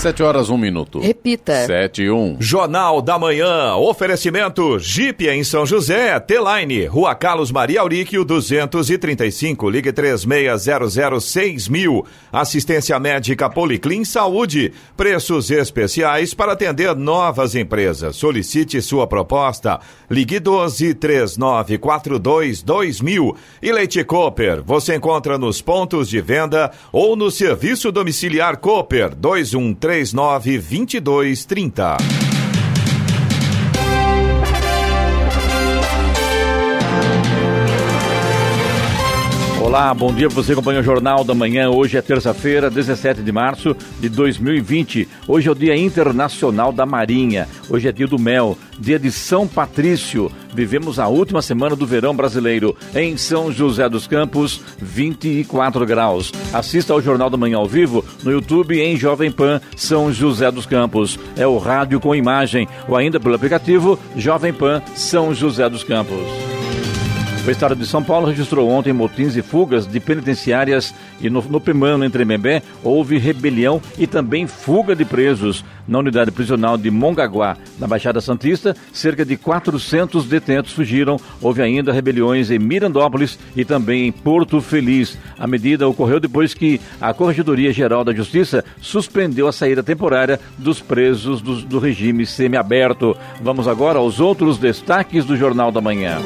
Sete horas, um minuto. Repita. Sete e um. Jornal da Manhã. Oferecimento Jeep em São José. T-Line. Rua Carlos Maria Auríquio, 235. Ligue 36006000. Assistência médica Policlin Saúde. Preços especiais para atender novas empresas. Solicite sua proposta. Ligue 12 3942 2000. E Leite Cooper. Você encontra nos pontos de venda ou no serviço domiciliar Cooper 213 39 22 Olá, bom dia. Você acompanha o Jornal da Manhã. Hoje é terça-feira, 17 de março de 2020. Hoje é o Dia Internacional da Marinha. Hoje é dia do mel, dia de São Patrício. Vivemos a última semana do verão brasileiro. Em São José dos Campos, 24 graus. Assista ao Jornal da Manhã ao vivo no YouTube em Jovem Pan São José dos Campos. É o rádio com imagem ou ainda pelo aplicativo Jovem Pan São José dos Campos. O Estado de São Paulo registrou ontem motins e fugas de penitenciárias e no, no Primano, em Tremembé, houve rebelião e também fuga de presos. Na unidade prisional de Mongaguá, na Baixada Santista, cerca de 400 detentos fugiram. Houve ainda rebeliões em Mirandópolis e também em Porto Feliz. A medida ocorreu depois que a Corregedoria Geral da Justiça suspendeu a saída temporária dos presos do, do regime semiaberto. Vamos agora aos outros destaques do Jornal da Manhã.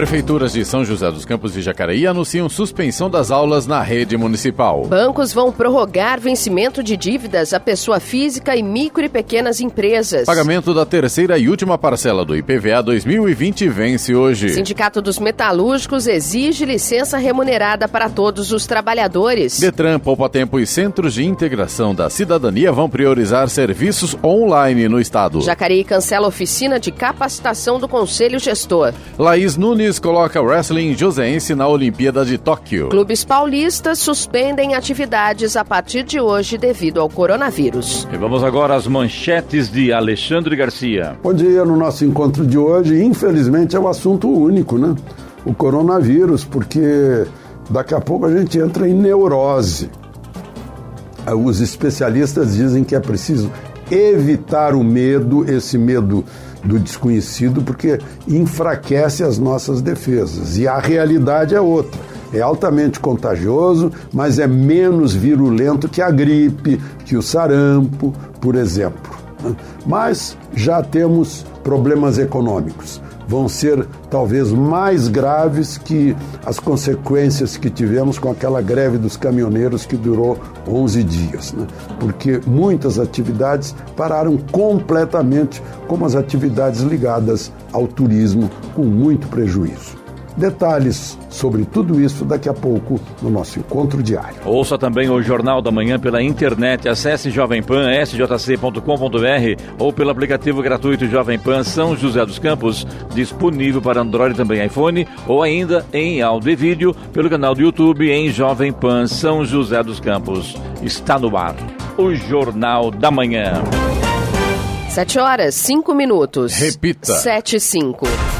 Prefeituras de São José dos Campos e Jacareí anunciam suspensão das aulas na rede municipal. Bancos vão prorrogar vencimento de dívidas à pessoa física e micro e pequenas empresas. Pagamento da terceira e última parcela do IPVA 2020 vence hoje. Sindicato dos Metalúrgicos exige licença remunerada para todos os trabalhadores. Detran, Poupa Tempo e Centros de Integração da Cidadania vão priorizar serviços online no estado. Jacareí cancela oficina de capacitação do Conselho Gestor. Laís Nunes coloca wrestling joseense na Olimpíada de Tóquio. Clubes paulistas suspendem atividades a partir de hoje devido ao coronavírus. E vamos agora às manchetes de Alexandre Garcia. Bom dia. No nosso encontro de hoje, infelizmente, é o um assunto único, né? O coronavírus, porque daqui a pouco a gente entra em neurose. Os especialistas dizem que é preciso evitar o medo, esse medo do desconhecido, porque enfraquece as nossas defesas. E a realidade é outra. É altamente contagioso, mas é menos virulento que a gripe, que o sarampo, por exemplo. Mas já temos problemas econômicos vão ser talvez mais graves que as consequências que tivemos com aquela greve dos caminhoneiros que durou 11 dias, né? porque muitas atividades pararam completamente, como as atividades ligadas ao turismo, com muito prejuízo. Detalhes sobre tudo isso daqui a pouco no nosso encontro diário. Ouça também o Jornal da Manhã pela internet. Acesse Jovem Pan, sjc.com.br ou pelo aplicativo gratuito Jovem Pan São José dos Campos, disponível para Android e também iPhone, ou ainda em áudio e vídeo pelo canal do YouTube em Jovem Pan São José dos Campos. Está no ar o Jornal da Manhã. 7 horas, 5 minutos. Repita. 7 e 5.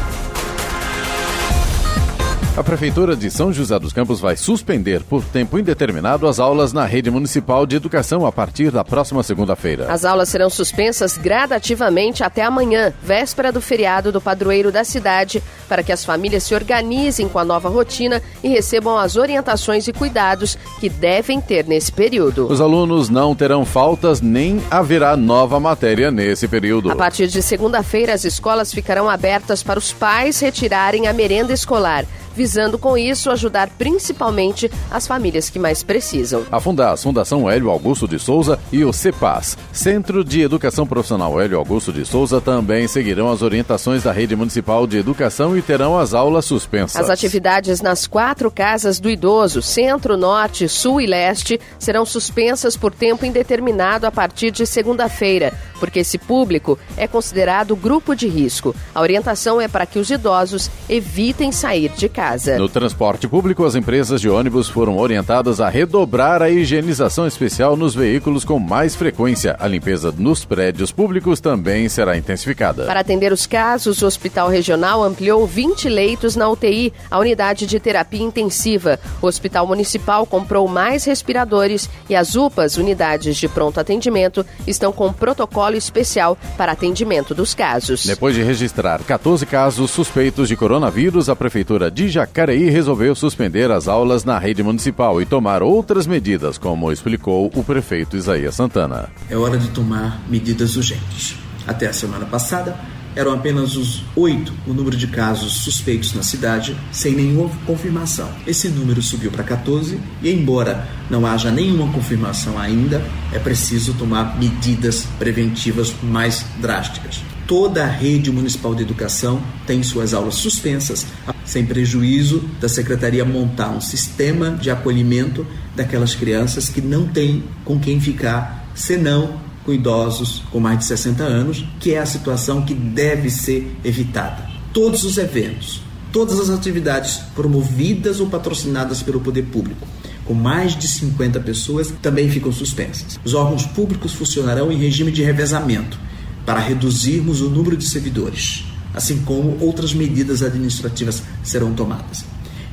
A Prefeitura de São José dos Campos vai suspender por tempo indeterminado as aulas na rede municipal de educação a partir da próxima segunda-feira. As aulas serão suspensas gradativamente até amanhã, véspera do feriado do padroeiro da cidade, para que as famílias se organizem com a nova rotina e recebam as orientações e cuidados que devem ter nesse período. Os alunos não terão faltas nem haverá nova matéria nesse período. A partir de segunda-feira, as escolas ficarão abertas para os pais retirarem a merenda escolar visando com isso ajudar principalmente as famílias que mais precisam. A Fundas, Fundação Hélio Augusto de Souza e o CEPAS, Centro de Educação Profissional Hélio Augusto de Souza, também seguirão as orientações da Rede Municipal de Educação e terão as aulas suspensas. As atividades nas quatro casas do idoso, Centro, Norte, Sul e Leste, serão suspensas por tempo indeterminado a partir de segunda-feira. Porque esse público é considerado grupo de risco. A orientação é para que os idosos evitem sair de casa. No transporte público, as empresas de ônibus foram orientadas a redobrar a higienização especial nos veículos com mais frequência. A limpeza nos prédios públicos também será intensificada. Para atender os casos, o Hospital Regional ampliou 20 leitos na UTI, a unidade de terapia intensiva. O Hospital Municipal comprou mais respiradores e as UPAs, unidades de pronto atendimento, estão com protocolo especial para atendimento dos casos. Depois de registrar 14 casos suspeitos de coronavírus, a Prefeitura de Jacareí resolveu suspender as aulas na rede municipal e tomar outras medidas, como explicou o prefeito Isaías Santana. É hora de tomar medidas urgentes. Até a semana passada, eram apenas os oito o número de casos suspeitos na cidade, sem nenhuma confirmação. Esse número subiu para 14 e, embora não haja nenhuma confirmação ainda, é preciso tomar medidas preventivas mais drásticas. Toda a rede municipal de educação tem suas aulas suspensas, sem prejuízo da secretaria montar um sistema de acolhimento daquelas crianças que não têm com quem ficar, senão com idosos com mais de 60 anos, que é a situação que deve ser evitada. Todos os eventos, todas as atividades promovidas ou patrocinadas pelo poder público, com mais de 50 pessoas, também ficam suspensas. Os órgãos públicos funcionarão em regime de revezamento para reduzirmos o número de servidores, assim como outras medidas administrativas serão tomadas.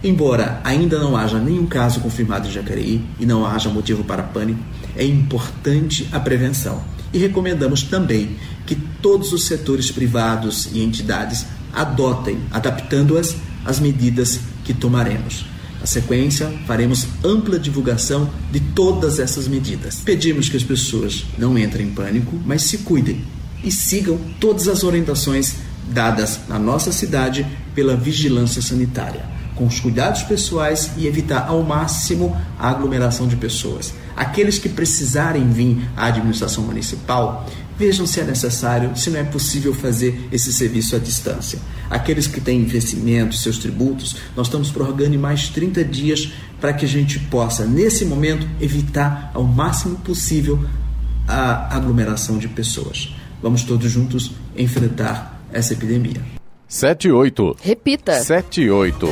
Embora ainda não haja nenhum caso confirmado em Jacareí e não haja motivo para pânico, é importante a prevenção. E recomendamos também que todos os setores privados e entidades adotem, adaptando-as às medidas que tomaremos. Na sequência, faremos ampla divulgação de todas essas medidas. Pedimos que as pessoas não entrem em pânico, mas se cuidem e sigam todas as orientações dadas na nossa cidade pela vigilância sanitária com os cuidados pessoais e evitar ao máximo a aglomeração de pessoas. Aqueles que precisarem vir à administração municipal, vejam se é necessário, se não é possível fazer esse serviço à distância. Aqueles que têm investimentos, seus tributos, nós estamos prorrogando em mais 30 dias para que a gente possa, nesse momento, evitar ao máximo possível a aglomeração de pessoas. Vamos todos juntos enfrentar essa epidemia. 78. Repita. 78.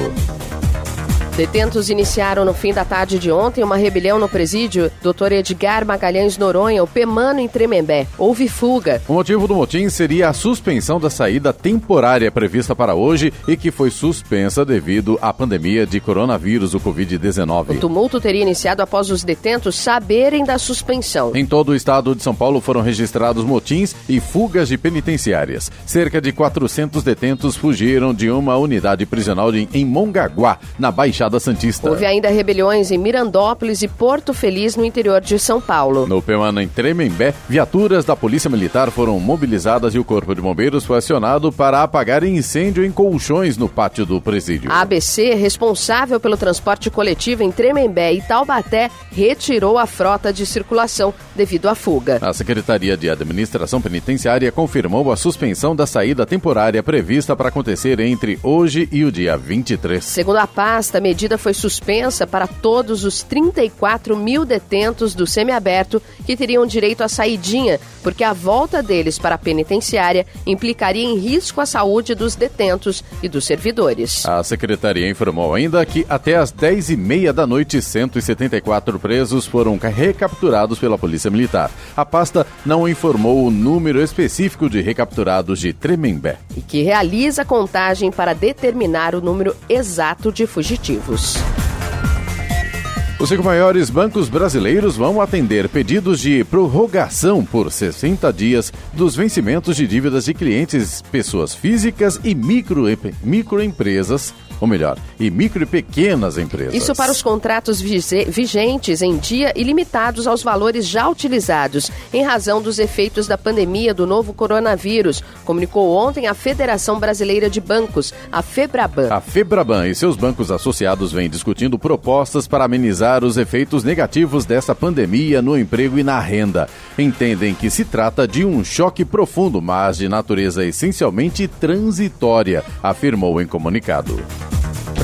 Detentos iniciaram no fim da tarde de ontem uma rebelião no presídio Dr. Edgar Magalhães Noronha, o Pemano em Tremembé. Houve fuga. O motivo do motim seria a suspensão da saída temporária prevista para hoje e que foi suspensa devido à pandemia de coronavírus, o Covid-19. O tumulto teria iniciado após os detentos saberem da suspensão. Em todo o estado de São Paulo foram registrados motins e fugas de penitenciárias. Cerca de 400 detentos fugiram de uma unidade prisional em Mongaguá, na Baixada Baixada Santista. Houve ainda rebeliões em Mirandópolis e Porto Feliz, no interior de São Paulo. No Pemana, em Tremembé, viaturas da Polícia Militar foram mobilizadas e o Corpo de Bombeiros foi acionado para apagar incêndio em colchões no pátio do presídio. A ABC, responsável pelo transporte coletivo em Tremembé e Taubaté, retirou a frota de circulação devido à fuga. A Secretaria de Administração Penitenciária confirmou a suspensão da saída temporária prevista para acontecer entre hoje e o dia 23. Segundo a pasta, medida foi suspensa para todos os 34 mil detentos do semiaberto que teriam direito à saidinha, porque a volta deles para a penitenciária implicaria em risco à saúde dos detentos e dos servidores. A secretaria informou ainda que até às 10 e meia da noite, 174 presos foram recapturados pela Polícia Militar. A pasta não informou o número específico de recapturados de Tremembé. E que realiza contagem para determinar o número exato de fugitivos. Os cinco maiores bancos brasileiros vão atender pedidos de prorrogação por 60 dias dos vencimentos de dívidas de clientes, pessoas físicas e micro, microempresas ou melhor, e micro e pequenas empresas. Isso para os contratos vigentes em dia e limitados aos valores já utilizados, em razão dos efeitos da pandemia do novo coronavírus, comunicou ontem a Federação Brasileira de Bancos, a Febraban. A Febraban e seus bancos associados vêm discutindo propostas para amenizar os efeitos negativos dessa pandemia no emprego e na renda. Entendem que se trata de um choque profundo, mas de natureza essencialmente transitória, afirmou em comunicado.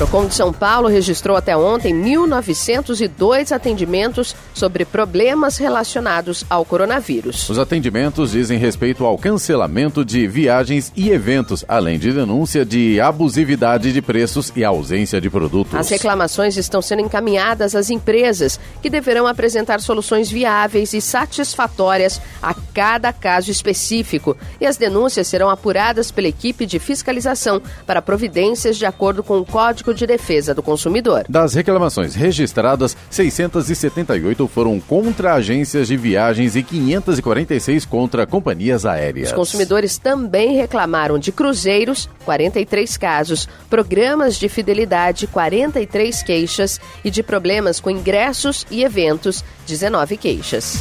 Procon de São Paulo registrou até ontem 1.902 atendimentos sobre problemas relacionados ao coronavírus. Os atendimentos dizem respeito ao cancelamento de viagens e eventos, além de denúncia de abusividade de preços e ausência de produtos. As reclamações estão sendo encaminhadas às empresas, que deverão apresentar soluções viáveis e satisfatórias a cada caso específico. E as denúncias serão apuradas pela equipe de fiscalização para providências de acordo com o Código de Defesa do Consumidor. Das reclamações registradas, 678 foram contra agências de viagens e 546 contra companhias aéreas. Os consumidores também reclamaram de cruzeiros, 43 casos, programas de fidelidade, 43 queixas e de problemas com ingressos e eventos, 19 queixas.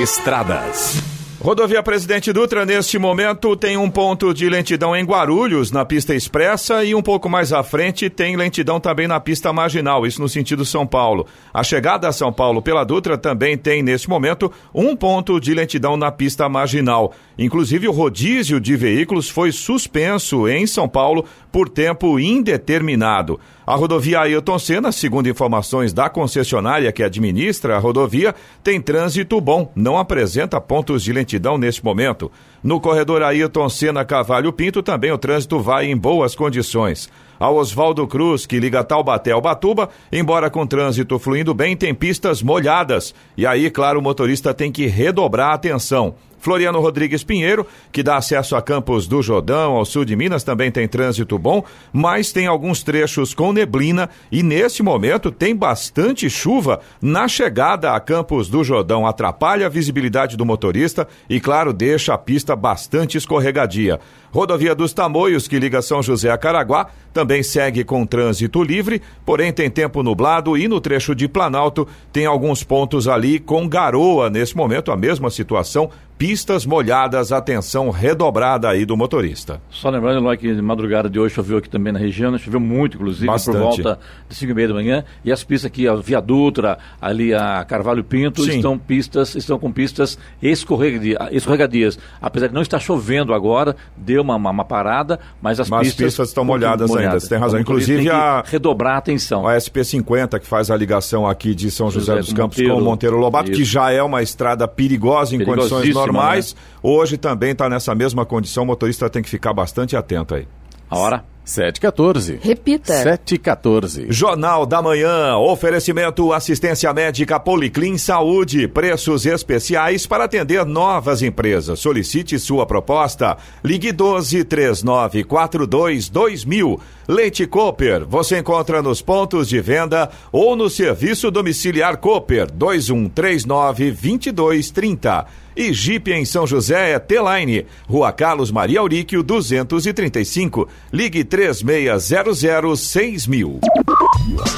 Estradas. Rodovia Presidente Dutra, neste momento, tem um ponto de lentidão em Guarulhos, na pista expressa, e um pouco mais à frente tem lentidão também na pista marginal, isso no sentido São Paulo. A chegada a São Paulo pela Dutra também tem, neste momento, um ponto de lentidão na pista marginal. Inclusive, o rodízio de veículos foi suspenso em São Paulo por tempo indeterminado. A rodovia Ailton Senna, segundo informações da concessionária que administra a rodovia, tem trânsito bom, não apresenta pontos de lentidão neste momento. No corredor Ailton Senna Cavalho Pinto também o trânsito vai em boas condições. A Oswaldo Cruz, que liga Taubaté ao Batuba, embora com trânsito fluindo bem, tem pistas molhadas. E aí, claro, o motorista tem que redobrar a atenção. Floriano Rodrigues Pinheiro, que dá acesso a Campos do Jordão, ao sul de Minas, também tem trânsito bom, mas tem alguns trechos com neblina e nesse momento tem bastante chuva na chegada a Campos do Jordão. Atrapalha a visibilidade do motorista e, claro, deixa a pista bastante escorregadia. Rodovia dos Tamoios, que liga São José a Caraguá, também segue com trânsito livre, porém tem tempo nublado e no trecho de Planalto tem alguns pontos ali com garoa nesse momento, a mesma situação, pistas molhadas, atenção redobrada aí do motorista. Só lembrando, Eloy, que de madrugada de hoje choveu aqui também na região, né? choveu muito, inclusive, Bastante. por volta de 5 e meia da manhã, e as pistas aqui, a Via Dutra, ali a Carvalho Pinto, Sim. estão pistas, estão com pistas escorregadias. Apesar de não estar chovendo agora, deu uma, uma, uma parada, mas as mas pistas, pistas estão molhadas, molhadas ainda, você tem razão. Então, Inclusive tem a... redobrar a atenção. A SP50, que faz a ligação aqui de São José, José dos Campos Monteiro, com Monteiro Lobato, isso. que já é uma estrada perigosa em condições normais, né? hoje também está nessa mesma condição, o motorista tem que ficar bastante atento aí. A hora? 714. Repita. 714. Jornal da Manhã. Oferecimento assistência médica Policlin Saúde. Preços especiais para atender novas empresas. Solicite sua proposta. Ligue 12 3942 2000. Leite Cooper. Você encontra nos pontos de venda ou no serviço domiciliar Cooper 2139 2230. E Jeep em São José é T-Line, Rua Carlos Maria Auríquio, 235. Ligue 3600 6000.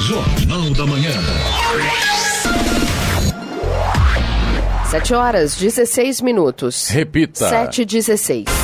Jornal da Manhã. 7 horas 16 minutos. Repita. 7 e 16.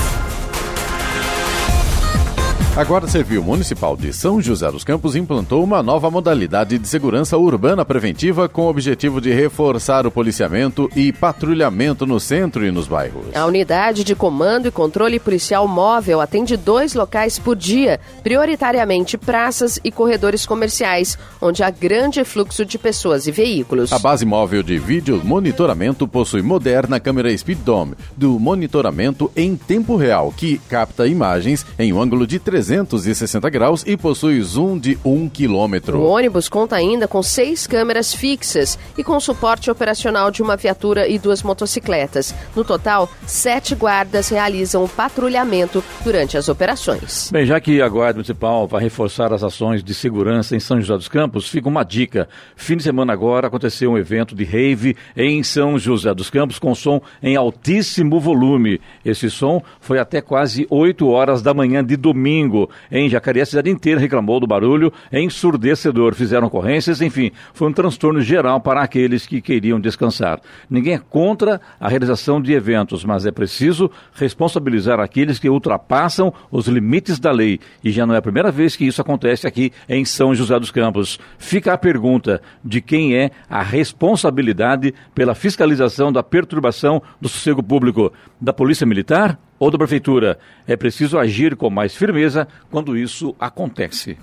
A Guarda Civil Municipal de São José dos Campos implantou uma nova modalidade de segurança urbana preventiva com o objetivo de reforçar o policiamento e patrulhamento no centro e nos bairros. A unidade de comando e controle policial móvel atende dois locais por dia, prioritariamente praças e corredores comerciais, onde há grande fluxo de pessoas e veículos. A base móvel de vídeo monitoramento possui moderna câmera Speed Dome do monitoramento em tempo real, que capta imagens em um ângulo de 300 360 graus e possui zoom de 1 km. O ônibus conta ainda com seis câmeras fixas e com suporte operacional de uma viatura e duas motocicletas. No total, sete guardas realizam o patrulhamento durante as operações. Bem, já que a Guarda Municipal vai reforçar as ações de segurança em São José dos Campos, fica uma dica. Fim de semana agora aconteceu um evento de rave em São José dos Campos com som em altíssimo volume. Esse som foi até quase 8 horas da manhã de domingo em Jacareí, a cidade inteira reclamou do barulho ensurdecedor. Fizeram ocorrências, enfim, foi um transtorno geral para aqueles que queriam descansar. Ninguém é contra a realização de eventos, mas é preciso responsabilizar aqueles que ultrapassam os limites da lei. E já não é a primeira vez que isso acontece aqui em São José dos Campos. Fica a pergunta de quem é a responsabilidade pela fiscalização da perturbação do sossego público: da Polícia Militar ou da Prefeitura. É preciso agir com mais firmeza quando isso acontece.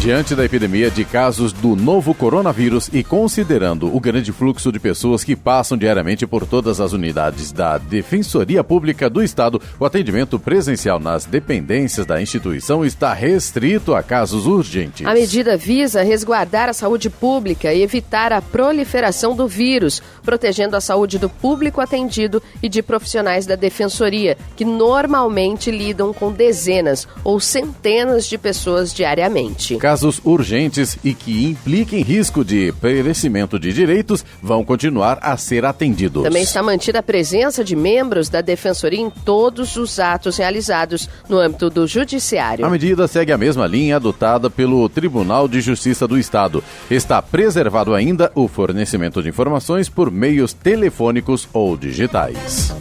Diante da epidemia de casos do novo coronavírus e considerando o grande fluxo de pessoas que passam diariamente por todas as unidades da Defensoria Pública do Estado, o atendimento presencial nas dependências da instituição está restrito a casos urgentes. A medida visa resguardar a saúde pública e evitar a proliferação do vírus, protegendo a saúde do público atendido e de profissionais da Defensoria, que normalmente lidam com dezenas ou centenas de pessoas diariamente casos urgentes e que impliquem risco de perecimento de direitos vão continuar a ser atendidos. Também está mantida a presença de membros da Defensoria em todos os atos realizados no âmbito do Judiciário. A medida segue a mesma linha adotada pelo Tribunal de Justiça do Estado. Está preservado ainda o fornecimento de informações por meios telefônicos ou digitais.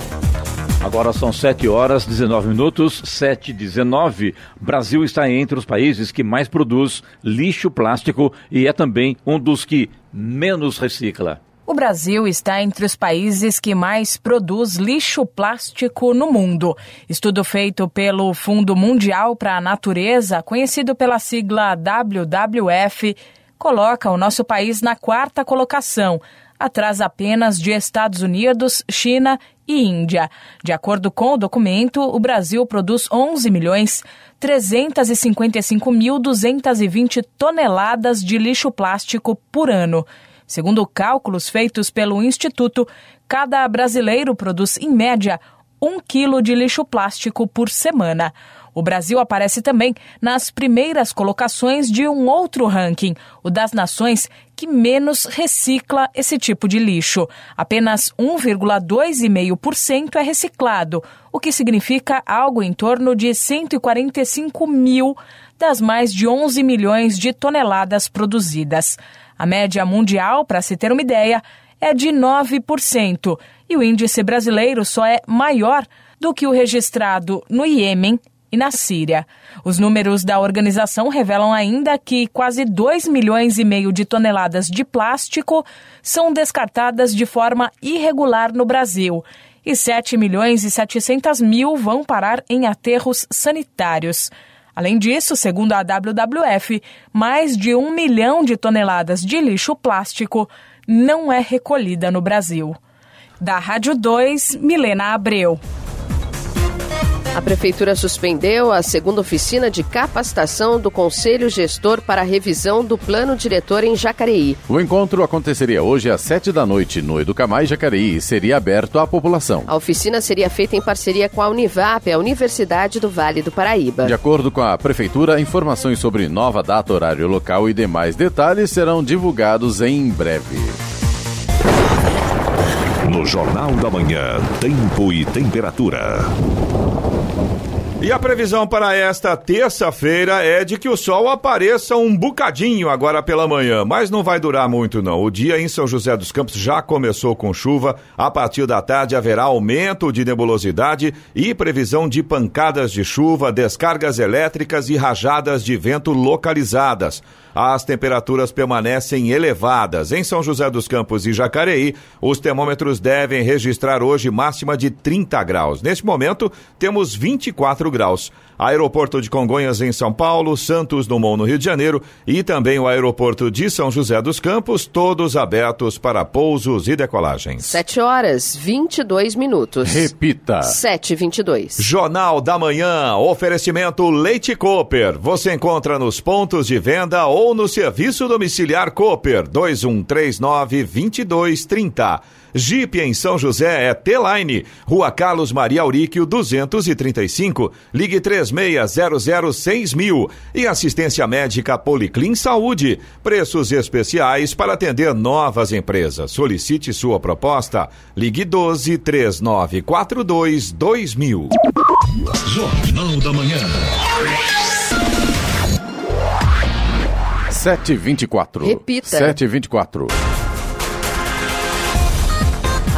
Agora são 7 horas 19 minutos, 7 e 19. Brasil está entre os países que mais produz lixo plástico e é também um dos que menos recicla. O Brasil está entre os países que mais produz lixo plástico no mundo. Estudo feito pelo Fundo Mundial para a Natureza, conhecido pela sigla WWF, coloca o nosso país na quarta colocação, atrás apenas de Estados Unidos, China e Índia. De acordo com o documento, o Brasil produz 11 milhões 355.220 toneladas de lixo plástico por ano. Segundo cálculos feitos pelo Instituto, cada brasileiro produz, em média, um quilo de lixo plástico por semana. O Brasil aparece também nas primeiras colocações de um outro ranking, o das nações que menos recicla esse tipo de lixo. Apenas 1,2,5% é reciclado, o que significa algo em torno de 145 mil das mais de 11 milhões de toneladas produzidas. A média mundial, para se ter uma ideia, é de 9%, e o índice brasileiro só é maior do que o registrado no Iêmen e na Síria. Os números da organização revelam ainda que quase 2 milhões e meio de toneladas de plástico são descartadas de forma irregular no Brasil e 7 milhões e 700 mil vão parar em aterros sanitários. Além disso, segundo a WWF, mais de um milhão de toneladas de lixo plástico não é recolhida no Brasil. Da Rádio 2, Milena Abreu. A Prefeitura suspendeu a segunda oficina de capacitação do Conselho Gestor para a revisão do Plano Diretor em Jacareí. O encontro aconteceria hoje às sete da noite no Educamais Jacareí e seria aberto à população. A oficina seria feita em parceria com a Univap, a Universidade do Vale do Paraíba. De acordo com a Prefeitura, informações sobre nova data, horário local e demais detalhes serão divulgados em breve. No Jornal da Manhã, Tempo e Temperatura. E a previsão para esta terça-feira é de que o sol apareça um bocadinho agora pela manhã, mas não vai durar muito não. O dia em São José dos Campos já começou com chuva. A partir da tarde haverá aumento de nebulosidade e previsão de pancadas de chuva, descargas elétricas e rajadas de vento localizadas as temperaturas permanecem elevadas. Em São José dos Campos e Jacareí, os termômetros devem registrar hoje máxima de 30 graus. Neste momento, temos 24 graus. Aeroporto de Congonhas em São Paulo, Santos Dumont no Rio de Janeiro e também o aeroporto de São José dos Campos, todos abertos para pousos e decolagens. 7 horas 22 minutos. Repita. 7 e 22. Jornal da Manhã, oferecimento Leite Cooper. Você encontra nos pontos de venda ou no serviço domiciliar Cooper 2139 2230. Jeep em São José é T-Line, Rua Carlos Maria Auríquio 235, ligue 3600 mil e assistência médica Policlin Saúde, preços especiais para atender novas empresas. Solicite sua proposta, ligue 12 3942 2000. Jornal da Manhã. 724. Repita. 724.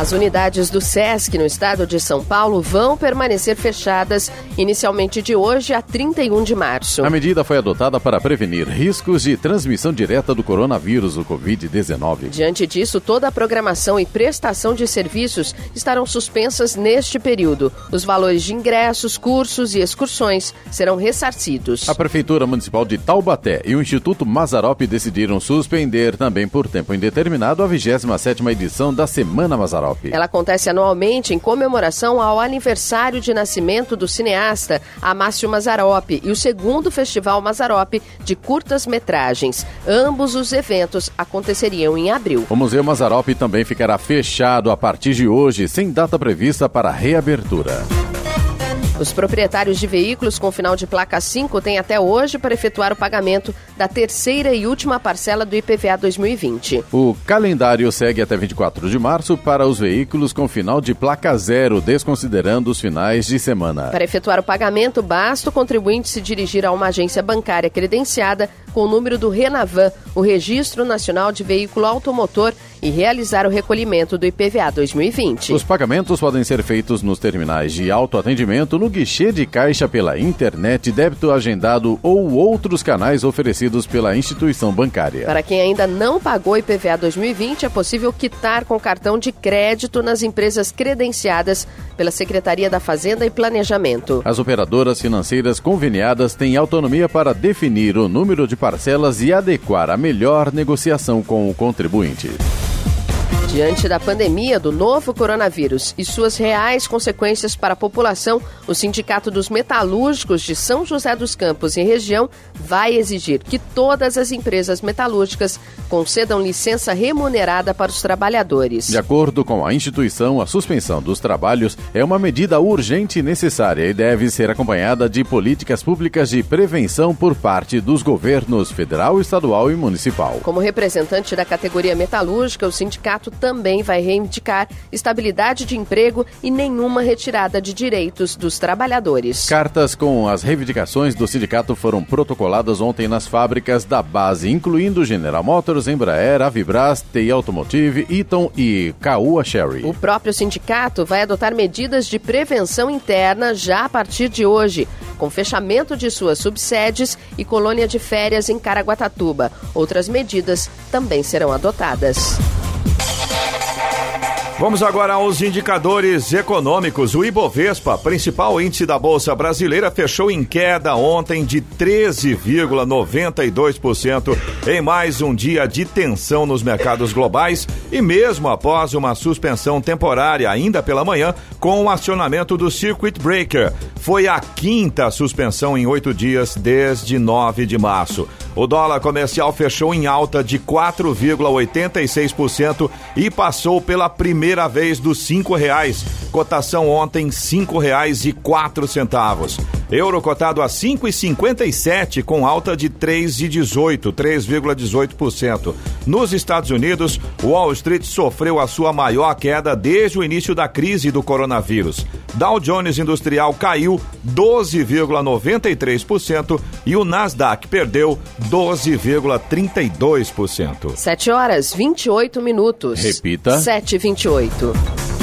As unidades do SESC no estado de São Paulo vão permanecer fechadas inicialmente de hoje a 31 de março. A medida foi adotada para prevenir riscos de transmissão direta do coronavírus, o Covid-19. Diante disso, toda a programação e prestação de serviços estarão suspensas neste período. Os valores de ingressos, cursos e excursões serão ressarcidos. A Prefeitura Municipal de Taubaté e o Instituto Mazarop decidiram suspender também por tempo indeterminado a 27ª edição da Semana Mazarop. Ela acontece anualmente em comemoração ao aniversário de nascimento do cineasta Amácio Mazarop e o segundo Festival Mazarop de curtas-metragens. Ambos os eventos aconteceriam em abril. O Museu Mazarop também ficará fechado a partir de hoje, sem data prevista para reabertura. Os proprietários de veículos com final de placa 5 têm até hoje para efetuar o pagamento da terceira e última parcela do IPVA 2020. O calendário segue até 24 de março para os veículos com final de placa zero, desconsiderando os finais de semana. Para efetuar o pagamento, basta o contribuinte se dirigir a uma agência bancária credenciada com o número do Renavan, o Registro Nacional de Veículo Automotor, e realizar o recolhimento do IPVA 2020. Os pagamentos podem ser feitos nos terminais de autoatendimento, no guichê de caixa pela internet, débito agendado ou outros canais oferecidos pela instituição bancária. Para quem ainda não pagou IPVA 2020, é possível quitar com cartão de crédito nas empresas credenciadas pela Secretaria da Fazenda e Planejamento. As operadoras financeiras conveniadas têm autonomia para definir o número de parcelas e adequar a melhor negociação com o contribuinte. Diante da pandemia do novo coronavírus e suas reais consequências para a população, o Sindicato dos Metalúrgicos de São José dos Campos e região vai exigir que todas as empresas metalúrgicas concedam licença remunerada para os trabalhadores. De acordo com a instituição, a suspensão dos trabalhos é uma medida urgente e necessária e deve ser acompanhada de políticas públicas de prevenção por parte dos governos federal, estadual e municipal. Como representante da categoria metalúrgica, o sindicato também vai reivindicar estabilidade de emprego e nenhuma retirada de direitos dos trabalhadores. Cartas com as reivindicações do sindicato foram protocoladas ontem nas fábricas da base, incluindo General Motors, Embraer, Avibras, TI Automotive, Eaton e Caoa Sherry. O próprio sindicato vai adotar medidas de prevenção interna já a partir de hoje, com fechamento de suas subsedes e colônia de férias em Caraguatatuba. Outras medidas também serão adotadas. Vamos agora aos indicadores econômicos. O Ibovespa, principal índice da Bolsa Brasileira, fechou em queda ontem de 13,92% em mais um dia de tensão nos mercados globais e mesmo após uma suspensão temporária ainda pela manhã com o acionamento do Circuit Breaker. Foi a quinta suspensão em oito dias desde 9 de março. O dólar comercial fechou em alta de 4,86% e passou pela primeira primeira vez dos cinco reais. Cotação ontem cinco reais e quatro centavos. Euro cotado a cinco e cinquenta e sete com alta de três e dezoito, 3,18%. Nos Estados Unidos, Wall Street sofreu a sua maior queda desde o início da crise do coronavírus. Dow Jones Industrial caiu 12,93% e o Nasdaq perdeu 12,32%. 7 horas 28 minutos. Repita. 7 28 2008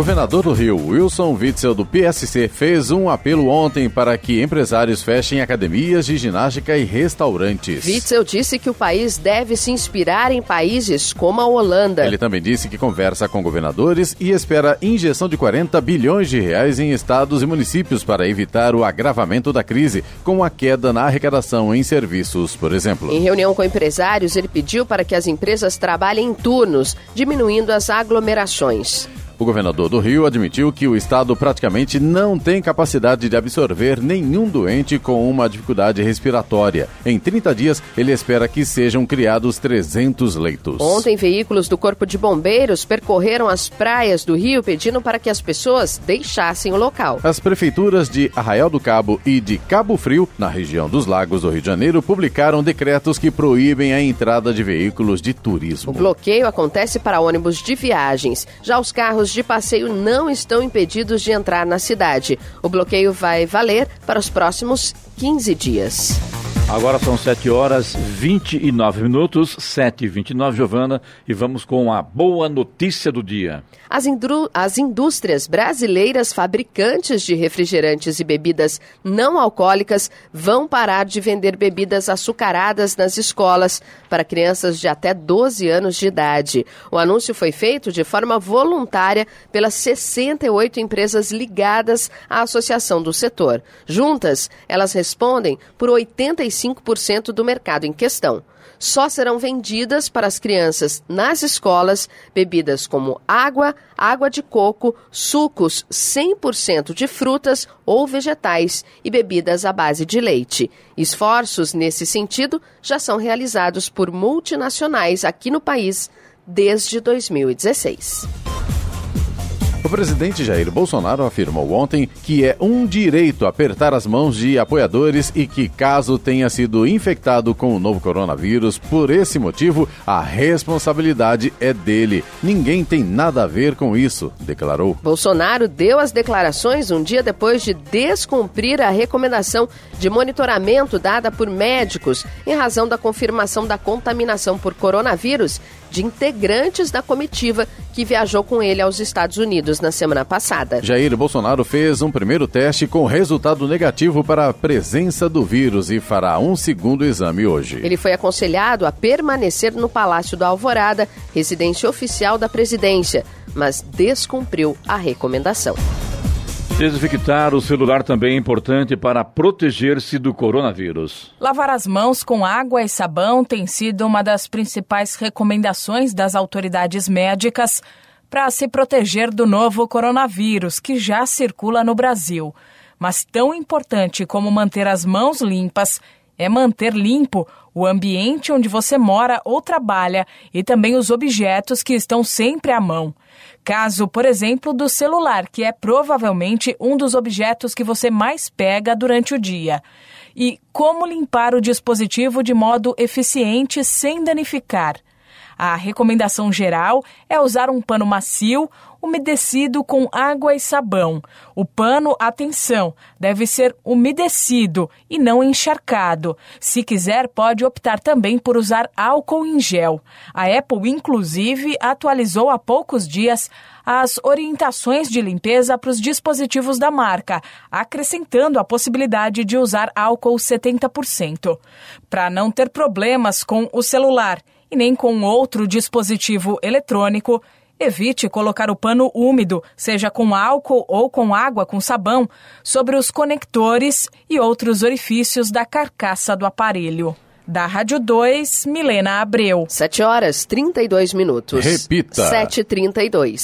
governador do Rio, Wilson Witzel, do PSC, fez um apelo ontem para que empresários fechem academias de ginástica e restaurantes. Witzel disse que o país deve se inspirar em países como a Holanda. Ele também disse que conversa com governadores e espera injeção de 40 bilhões de reais em estados e municípios para evitar o agravamento da crise, com a queda na arrecadação em serviços, por exemplo. Em reunião com empresários, ele pediu para que as empresas trabalhem em turnos, diminuindo as aglomerações. O governador do Rio admitiu que o estado praticamente não tem capacidade de absorver nenhum doente com uma dificuldade respiratória. Em 30 dias, ele espera que sejam criados 300 leitos. Ontem, veículos do Corpo de Bombeiros percorreram as praias do Rio pedindo para que as pessoas deixassem o local. As prefeituras de Arraial do Cabo e de Cabo Frio, na região dos Lagos do Rio de Janeiro, publicaram decretos que proíbem a entrada de veículos de turismo. O bloqueio acontece para ônibus de viagens. Já os carros de passeio não estão impedidos de entrar na cidade. O bloqueio vai valer para os próximos 15 dias. Agora são 7 horas 29 minutos, 7 e 29, Giovana, e vamos com a boa notícia do dia. As, as, indústrias brasileiras fabricantes de refrigerantes e bebidas não alcoólicas vão parar de vender bebidas açucaradas nas escolas para crianças de até 12 anos de idade. O anúncio foi feito de forma voluntária pelas 68 empresas ligadas à associação do setor. Juntas, elas respondem por 85 25% do mercado em questão. Só serão vendidas para as crianças nas escolas bebidas como água, água de coco, sucos 100% de frutas ou vegetais e bebidas à base de leite. Esforços nesse sentido já são realizados por multinacionais aqui no país desde 2016. O presidente Jair Bolsonaro afirmou ontem que é um direito apertar as mãos de apoiadores e que, caso tenha sido infectado com o novo coronavírus, por esse motivo, a responsabilidade é dele. Ninguém tem nada a ver com isso, declarou. Bolsonaro deu as declarações um dia depois de descumprir a recomendação de monitoramento dada por médicos em razão da confirmação da contaminação por coronavírus de integrantes da comitiva que viajou com ele aos Estados Unidos na semana passada. Jair Bolsonaro fez um primeiro teste com resultado negativo para a presença do vírus e fará um segundo exame hoje. Ele foi aconselhado a permanecer no Palácio da Alvorada, residência oficial da presidência, mas descumpriu a recomendação. Desinfectar o celular também é importante para proteger-se do coronavírus. Lavar as mãos com água e sabão tem sido uma das principais recomendações das autoridades médicas para se proteger do novo coronavírus que já circula no Brasil. Mas tão importante como manter as mãos limpas é manter limpo o ambiente onde você mora ou trabalha e também os objetos que estão sempre à mão. Caso, por exemplo, do celular, que é provavelmente um dos objetos que você mais pega durante o dia. E como limpar o dispositivo de modo eficiente sem danificar. A recomendação geral é usar um pano macio, umedecido com água e sabão. O pano, atenção, deve ser umedecido e não encharcado. Se quiser, pode optar também por usar álcool em gel. A Apple, inclusive, atualizou há poucos dias as orientações de limpeza para os dispositivos da marca, acrescentando a possibilidade de usar álcool 70%. Para não ter problemas com o celular e nem com outro dispositivo eletrônico, evite colocar o pano úmido, seja com álcool ou com água com sabão, sobre os conectores e outros orifícios da carcaça do aparelho. Da Rádio 2, Milena Abreu. 7 horas 32 minutos. Repita. 7h32.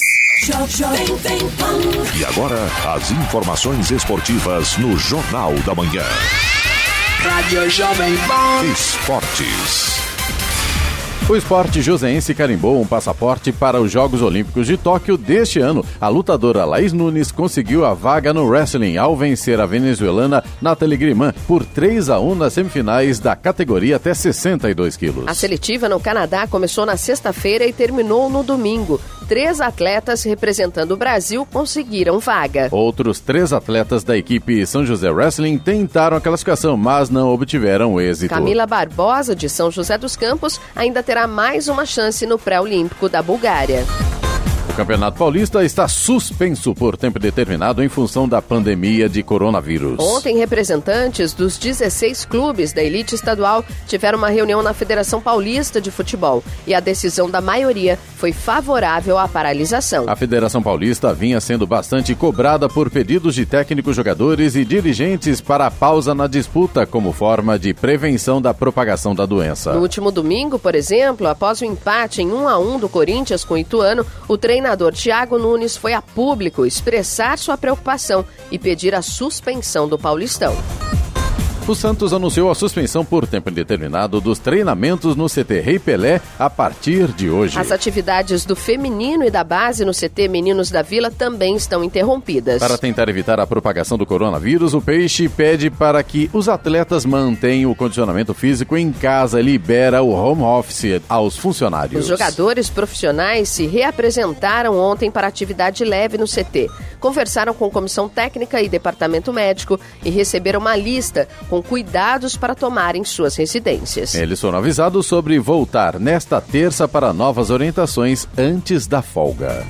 E agora, as informações esportivas no Jornal da Manhã. Rádio Jovem Pan. Esportes. O esporte joseense carimbou um passaporte para os Jogos Olímpicos de Tóquio deste ano. A lutadora Laís Nunes conseguiu a vaga no wrestling ao vencer a venezuelana Nathalie Griman por 3 a 1 nas semifinais da categoria até 62 quilos. A seletiva no Canadá começou na sexta-feira e terminou no domingo. Três atletas representando o Brasil conseguiram vaga. Outros três atletas da equipe São José Wrestling tentaram a classificação, mas não obtiveram êxito. Camila Barbosa, de São José dos Campos, ainda terá mais uma chance no pré-olímpico da Bulgária. Campeonato Paulista está suspenso por tempo determinado em função da pandemia de coronavírus. Ontem, representantes dos 16 clubes da elite estadual tiveram uma reunião na Federação Paulista de Futebol e a decisão da maioria foi favorável à paralisação. A Federação Paulista vinha sendo bastante cobrada por pedidos de técnicos, jogadores e dirigentes para a pausa na disputa como forma de prevenção da propagação da doença. No último domingo, por exemplo, após o empate em 1 a 1 do Corinthians com o Ituano, o treinador treinador Thiago Nunes foi a público expressar sua preocupação e pedir a suspensão do Paulistão. O Santos anunciou a suspensão por tempo indeterminado dos treinamentos no CT Rei Pelé a partir de hoje. As atividades do feminino e da base no CT Meninos da Vila também estão interrompidas. Para tentar evitar a propagação do coronavírus, o Peixe pede para que os atletas mantenham o condicionamento físico em casa e libera o home office aos funcionários. Os jogadores profissionais se reapresentaram ontem para atividade leve no CT. Conversaram com comissão técnica e departamento médico e receberam uma lista com com cuidados para tomarem suas residências. Eles foram avisados sobre voltar nesta terça para novas orientações antes da folga.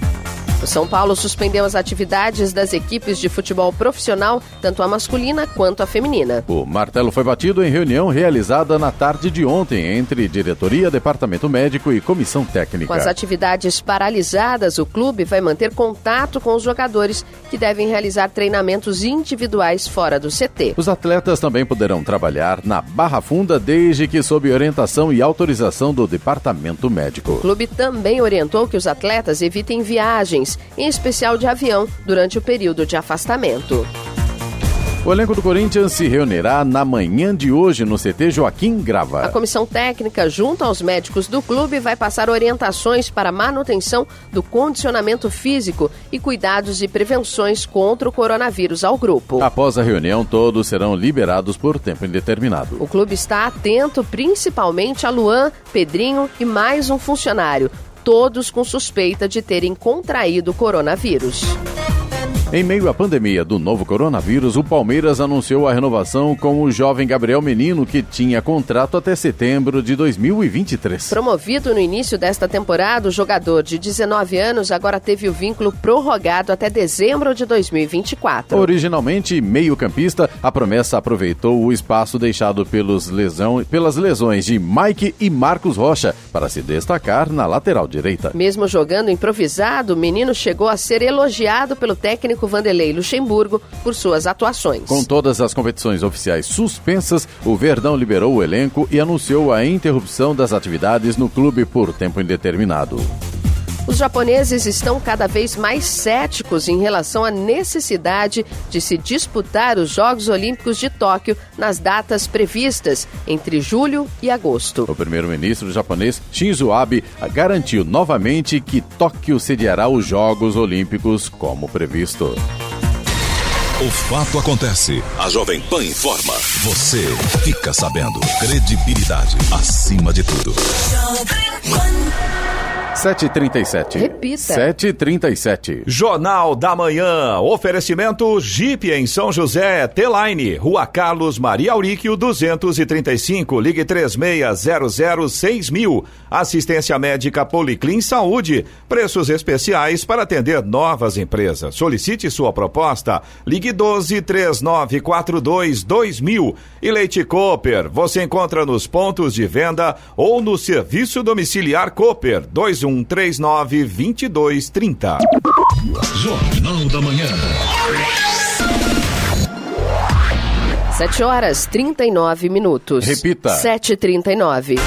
O São Paulo suspendeu as atividades das equipes de futebol profissional, tanto a masculina quanto a feminina. O martelo foi batido em reunião realizada na tarde de ontem entre diretoria, departamento médico e comissão técnica. Com as atividades paralisadas, o clube vai manter contato com os jogadores que devem realizar treinamentos individuais fora do CT. Os atletas também poderão trabalhar na Barra Funda desde que sob orientação e autorização do departamento médico. O clube também orientou que os atletas evitem viagens em especial de avião, durante o período de afastamento. O elenco do Corinthians se reunirá na manhã de hoje no CT Joaquim Grava. A comissão técnica, junto aos médicos do clube, vai passar orientações para manutenção do condicionamento físico e cuidados e prevenções contra o coronavírus ao grupo. Após a reunião, todos serão liberados por tempo indeterminado. O clube está atento principalmente a Luan, Pedrinho e mais um funcionário, todos com suspeita de terem contraído o coronavírus. Em meio à pandemia do novo coronavírus, o Palmeiras anunciou a renovação com o jovem Gabriel Menino, que tinha contrato até setembro de 2023. Promovido no início desta temporada, o jogador de 19 anos agora teve o vínculo prorrogado até dezembro de 2024. Originalmente meio-campista, a promessa aproveitou o espaço deixado pelos lesão, pelas lesões de Mike e Marcos Rocha para se destacar na lateral direita. Mesmo jogando improvisado, o menino chegou a ser elogiado pelo técnico técnico Vanderlei Luxemburgo por suas atuações. Com todas as competições oficiais suspensas, o Verdão liberou o elenco e anunciou a interrupção das atividades no clube por tempo indeterminado. Os japoneses estão cada vez mais céticos em relação à necessidade de se disputar os Jogos Olímpicos de Tóquio nas datas previstas entre julho e agosto. O primeiro-ministro japonês Shinzo Abe garantiu novamente que Tóquio sediará os Jogos Olímpicos como previsto. O fato acontece. A Jovem Pan informa. Você fica sabendo. Credibilidade acima de tudo. 7h37. Repita. 7h37. Jornal da Manhã. Oferecimento Jeep em São José, T-Line, Rua Carlos Maria Auríquio, 235. Ligue 36006000. Assistência médica Policlin Saúde. Preços especiais para atender novas empresas. Solicite sua proposta. Ligue 12 3942 2000. E Leite Cooper. Você encontra nos pontos de venda ou no serviço domiciliar Cooper 2139 2230. Jornal da Manhã. 7 horas 39 minutos. Repita. 7h39.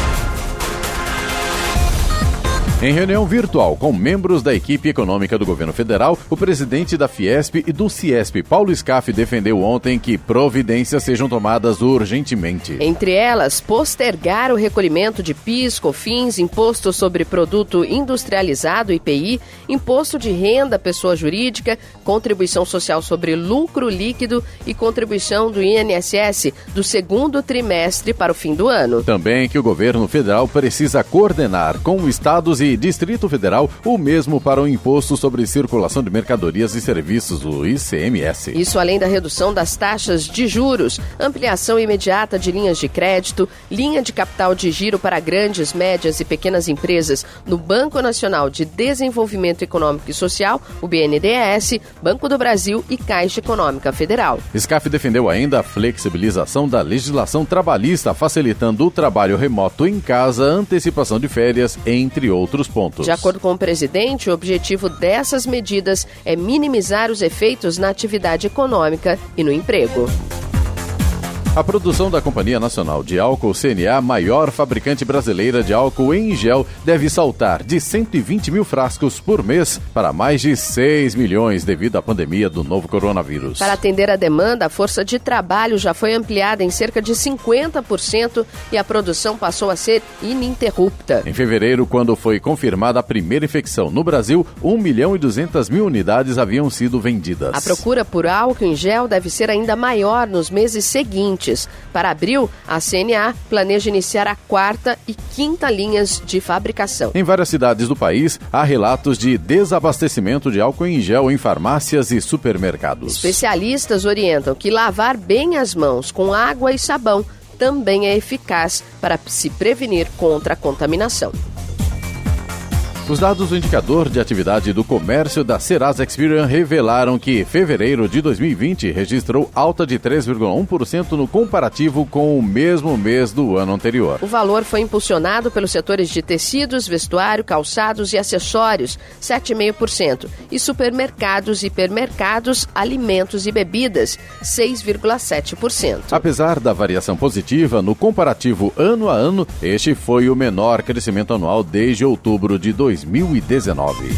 Em reunião virtual com membros da equipe econômica do governo federal, o presidente da Fiesp e do Ciesp, Paulo Scaff, defendeu ontem que providências sejam tomadas urgentemente. Entre elas, postergar o recolhimento de PIS, COFINS, Imposto sobre Produto Industrializado, IPI, Imposto de Renda Pessoa Jurídica, Contribuição Social sobre Lucro Líquido e contribuição do INSS do segundo trimestre para o fim do ano. Também que o governo federal precisa coordenar com estados e Distrito Federal o mesmo para o Imposto sobre Circulação de Mercadorias e Serviços, o ICMS. Isso além da redução das taxas de juros, ampliação imediata de linhas de crédito, linha de capital de giro para grandes, médias e pequenas empresas no Banco Nacional de Desenvolvimento Econômico e Social, o BNDES, Banco do Brasil e Caixa Econômica Federal. SCAF defendeu ainda a flexibilização da legislação trabalhista, facilitando o trabalho remoto em casa, antecipação de férias, entre outros pontos. De acordo com o presidente, o objetivo dessas medidas é minimizar os efeitos na atividade econômica e no emprego. A produção da Companhia Nacional de Álcool CNA, maior fabricante brasileira de álcool em gel, deve saltar de 120 mil frascos por mês para mais de 6 milhões devido à pandemia do novo coronavírus. Para atender a demanda, a força de trabalho já foi ampliada em cerca de 50% e a produção passou a ser ininterrupta. Em fevereiro, quando foi confirmada a primeira infecção no Brasil, 1 milhão e 200 mil unidades haviam sido vendidas. A procura por álcool em gel deve ser ainda maior nos meses seguintes Para abril, a CNA planeja iniciar a quarta e quinta linhas de fabricação. Em várias cidades do país, há relatos de desabastecimento de álcool em gel em farmácias e supermercados. Especialistas orientam que lavar bem as mãos com água e sabão também é eficaz para se prevenir contra a contaminação. Os dados do indicador de atividade do comércio da Serasa Experian revelaram que fevereiro de 2020 registrou alta de 3,1% no comparativo com o mesmo mês do ano anterior. O valor foi impulsionado pelos setores de tecidos, vestuário, calçados e acessórios, 7,5%, e supermercados, hipermercados, alimentos e bebidas, 6,7%. Apesar da variação positiva no comparativo ano a ano, este foi o menor crescimento anual desde outubro de 2020. 2019.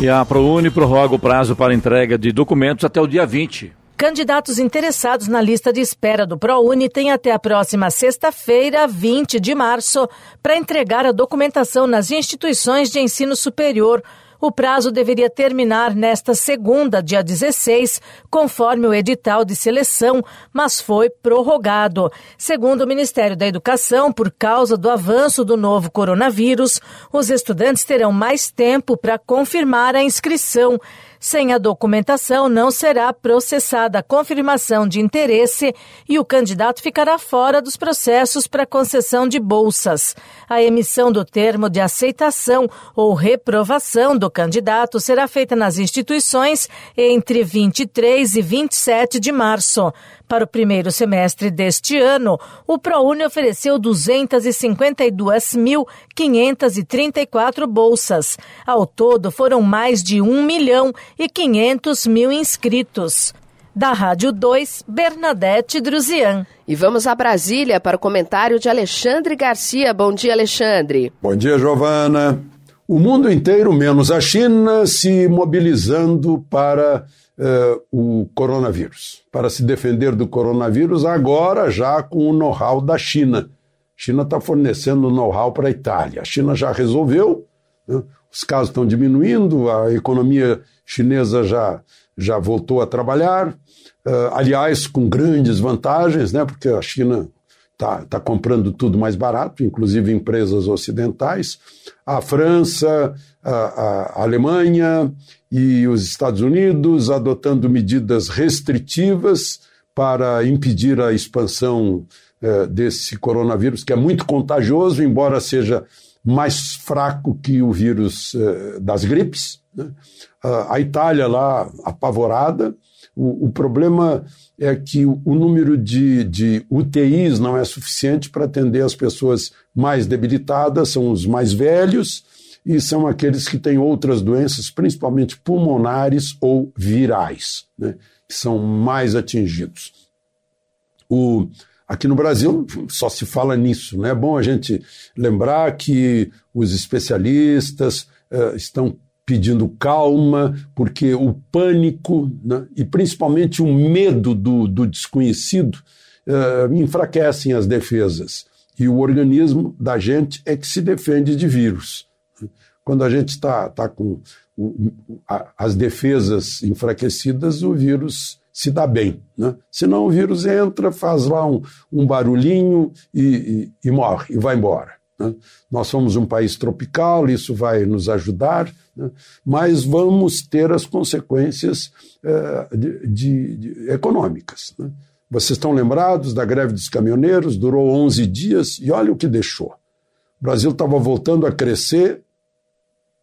E a ProUni prorroga o prazo para entrega de documentos até o dia 20. Candidatos interessados na lista de espera do ProUni têm até a próxima sexta-feira, 20 de março, para entregar a documentação nas instituições de ensino superior o prazo deveria terminar nesta segunda, dia 16, conforme o edital de seleção, mas foi prorrogado. Segundo o Ministério da Educação, por causa do avanço do novo coronavírus, os estudantes terão mais tempo para confirmar a inscrição. Sem a documentação, não será processada a confirmação de interesse e o candidato ficará fora dos processos para concessão de bolsas. A emissão do termo de aceitação ou reprovação do candidato será feita nas instituições entre 23 e 27 de março. Para o primeiro semestre deste ano, o ProUni ofereceu 252.534 bolsas. Ao todo, foram mais de 1 milhão e 500 mil inscritos. Da Rádio 2, Bernadette Druzian. E vamos a Brasília para o comentário de Alexandre Garcia. Bom dia, Alexandre. Bom dia, Giovana. O mundo inteiro, menos a China, se mobilizando para uh, o coronavírus, para se defender do coronavírus, agora já com o know-how da China. A China está fornecendo know-how para a Itália. A China já resolveu, né? os casos estão diminuindo, a economia chinesa já, já voltou a trabalhar, uh, aliás, com grandes vantagens, né? porque a China está tá comprando tudo mais barato, inclusive empresas ocidentais. A França, a, a Alemanha e os Estados Unidos adotando medidas restritivas para impedir a expansão eh, desse coronavírus, que é muito contagioso, embora seja mais fraco que o vírus eh, das gripes. Né? a Itália lá apavorada. O, o problema é que o, número de, de UTIs não é suficiente para atender as pessoas mais debilitadas, são os mais velhos e são aqueles que têm outras doenças, principalmente pulmonares ou virais, né, que são mais atingidos. O, aqui no Brasil só se fala nisso, né? É bom a gente lembrar que os especialistas uh, estão pedindo calma, porque o pânico né, e principalmente o medo do, do desconhecido uh, enfraquecem as defesas. E o organismo da gente é que se defende de vírus. Quando a gente está tá com o, a, as defesas enfraquecidas, o vírus se dá bem. Né? Senão o vírus entra, faz lá um, um barulhinho e, e, e morre, e vai embora. Né? Nós somos um país tropical, isso vai nos ajudar, né? mas vamos ter as consequências uh, de, de, de, econômicas. Né? Vocês estão lembrados da greve dos caminhoneiros, durou 11 dias e olha o que deixou. O Brasil estava voltando a crescer,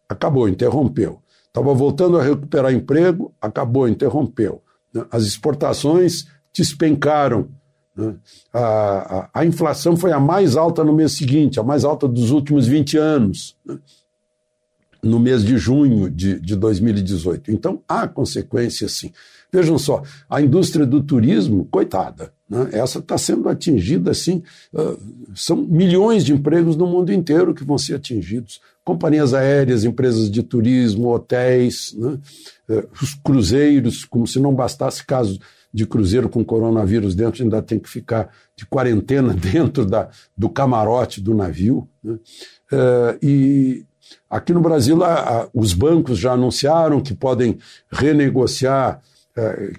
acabou, interrompeu. Estava voltando a recuperar emprego, acabou, interrompeu. Né? As exportações despencaram? A, a, a, inflação foi a mais alta no mês seguinte, a mais alta dos últimos 20 anos, né? no mês de junho de, de 2018. Então, há consequências, sim. Vejam só, a indústria do turismo, coitada, né? essa está sendo atingida, assim, uh, são milhões de empregos no mundo inteiro que vão ser atingidos. Companhias aéreas, empresas de turismo, hotéis, né? uh, os cruzeiros, como se não bastasse caso de cruzeiro com coronavírus dentro ainda tem que ficar de quarentena dentro da, do camarote do navio. Né? Uh, e aqui no Brasil, a, os bancos já anunciaram que podem renegociar é,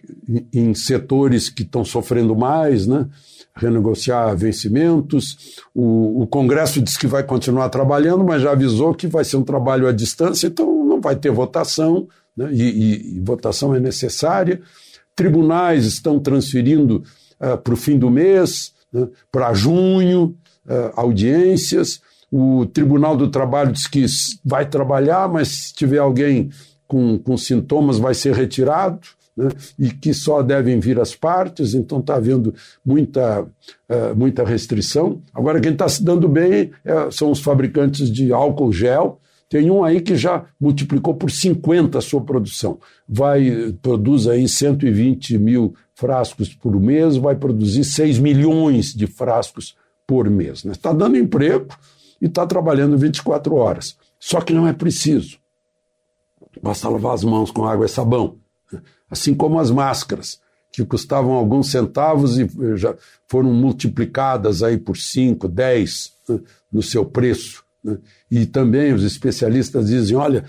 em setores que estão sofrendo mais, né? renegociar vencimentos. O, o, Congresso diz que vai continuar trabalhando, mas já avisou que vai ser um trabalho à distância, então não vai ter votação, né? e, e, e, votação é necessária. Tribunais estão transferindo uh, para o fim do mês, né? para junho, uh, audiências. O Tribunal do Trabalho diz que vai trabalhar, mas se tiver alguém com, com sintomas, vai ser retirado né, e que só devem vir as partes, então está havendo muita, uh, muita restrição. Agora, quem está se dando bem é, são os fabricantes de álcool gel. Tem um aí que já multiplicou por 50 a sua produção. Vai, produz aí 120 mil frascos por mês, vai produzir 6 milhões de frascos por mês. Está né? Tá dando emprego e está trabalhando 24 horas. Só que não é preciso. Basta lavar as mãos com água e sabão assim como as máscaras, que custavam alguns centavos e eh, já foram multiplicadas aí por 5, 10 né, no seu preço. Né? E também os especialistas dizem: olha,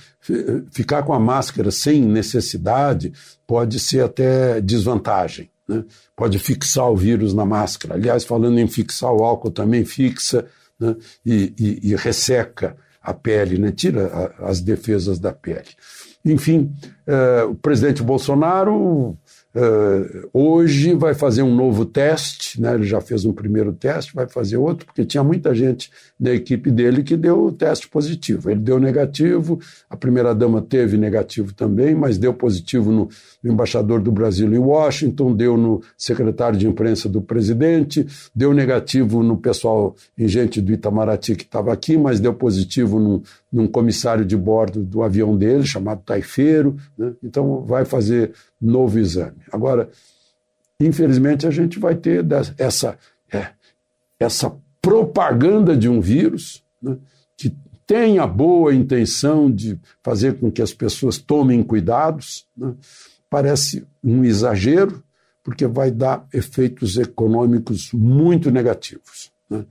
ficar com a máscara sem necessidade pode ser até desvantagem. Né? Pode fixar o vírus na máscara. Aliás, falando em fixar, o álcool também fixa né? e, e, e, resseca a pele, né? tira a, as defesas da pele. Enfim, uh, o presidente Bolsonaro Uh, hoje vai fazer um novo teste, né? ele já fez um primeiro teste, vai fazer outro, porque tinha muita gente da equipe dele que deu o teste positivo. Ele deu negativo, a primeira-dama teve negativo também, mas deu positivo no, no, embaixador do Brasil em Washington, deu no secretário de imprensa do presidente, deu negativo no pessoal em gente do Itamaraty que estava aqui, mas deu positivo num, num comissário de bordo do avião dele, chamado Taifeiro. Né? Então vai fazer novo exame. Agora, infelizmente, a gente vai ter essa, é, essa propaganda de um vírus né, que tem a boa intenção de fazer com que as pessoas tomem cuidados. Né, parece um exagero, porque vai dar efeitos econômicos muito negativos. Né.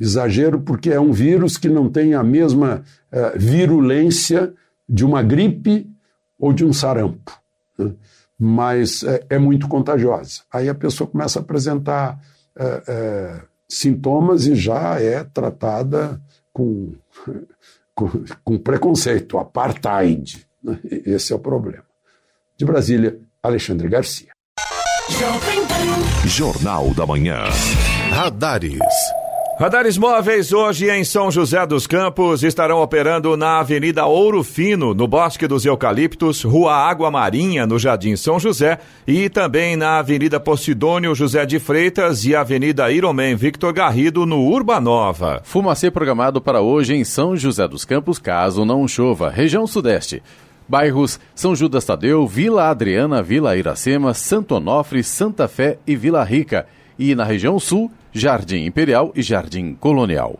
Exagero porque é um vírus que não tem a mesma uh, virulência de uma gripe ou de um sarampo. Né mas é, é, muito contagiosa. Aí a pessoa começa a apresentar é, é, sintomas e já é tratada com, com, com preconceito, apartheid. Esse é o problema. De Brasília, Alexandre Garcia. Jornal da Manhã. Radares. Radares móveis hoje em São José dos Campos estarão operando na Avenida Ouro Fino, no Bosque dos Eucaliptos, Rua Água Marinha, no Jardim São José, e também na Avenida Posidônio José de Freitas e Avenida Iromen Victor Garrido, no Urbanova. Fumacê programado para hoje em São José dos Campos, caso não chova, região sudeste. Bairros São Judas Tadeu, Vila Adriana, Vila Iracema, Santo Onofre, Santa Fé e Vila Rica. E na região sul, Jardim Imperial e Jardim Colonial.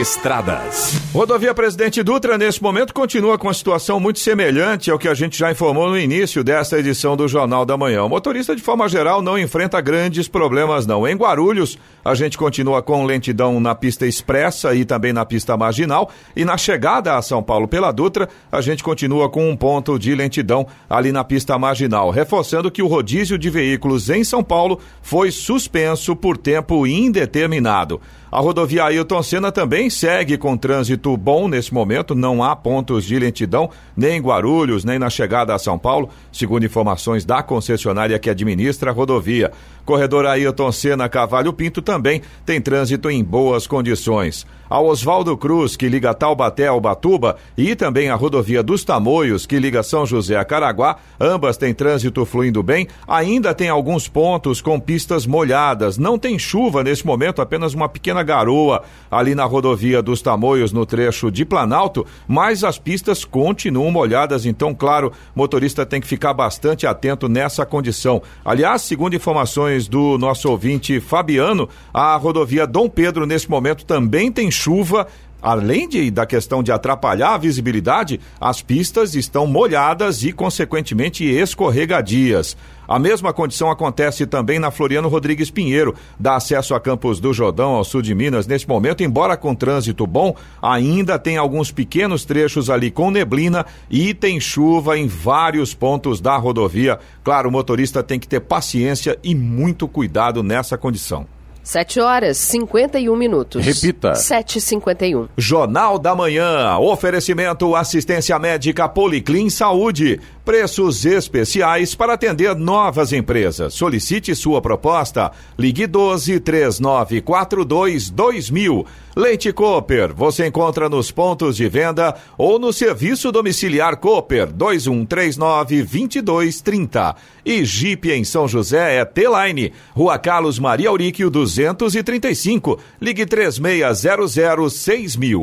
Estradas. Rodovia Presidente Dutra, nesse momento, continua com uma situação muito semelhante ao que a gente já informou no início desta edição do Jornal da Manhã. O motorista, de forma geral, não enfrenta grandes problemas, não. Em Guarulhos, a gente continua com lentidão na pista expressa e também na pista marginal. E na chegada a São Paulo pela Dutra, a gente continua com um ponto de lentidão ali na pista marginal, reforçando que o rodízio de veículos em São Paulo foi suspenso por tempo indeterminado. A rodovia Ailton Senna também segue com trânsito bom nesse momento, não há pontos de lentidão, nem em Guarulhos, nem na chegada a São Paulo, segundo informações da concessionária que administra a rodovia. Corredor Ailton Senna Cavalho Pinto também tem trânsito em boas condições. A Oswaldo Cruz, que liga Taubaté ao Batuba, e também a rodovia dos Tamoios, que liga São José a Caraguá, ambas têm trânsito fluindo bem. Ainda tem alguns pontos com pistas molhadas. Não tem chuva nesse momento, apenas uma pequena garoa ali na rodovia dos Tamoios, no trecho de Planalto, mas as pistas continuam molhadas, então, claro, motorista tem que ficar bastante atento nessa condição. Aliás, segundo informações do nosso ouvinte Fabiano, a rodovia Dom Pedro, nesse momento, também tem chuva além de, da questão de atrapalhar a visibilidade, as pistas estão molhadas e, consequentemente, escorregadias. A mesma condição acontece também na Floriano Rodrigues Pinheiro, dá acesso a Campos do Jordão, ao sul de Minas. Neste momento, embora com trânsito bom, ainda tem alguns pequenos trechos ali com neblina e tem chuva em vários pontos da rodovia. Claro, o motorista tem que ter paciência e muito cuidado nessa condição. 7 horas 51 minutos. Repita. 7h51. Jornal da Manhã. Oferecimento assistência médica Policlin Saúde. Preços especiais para atender novas empresas. Solicite sua proposta. Ligue 12 3942 2000. Leite Cooper. Você encontra nos pontos de venda ou no serviço domiciliar Cooper 2139 2230. E Jeep em São José é T-Line. Rua Carlos Maria Auríquio 235. Ligue 3600 6000.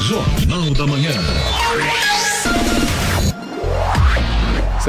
Jornal da Manhã.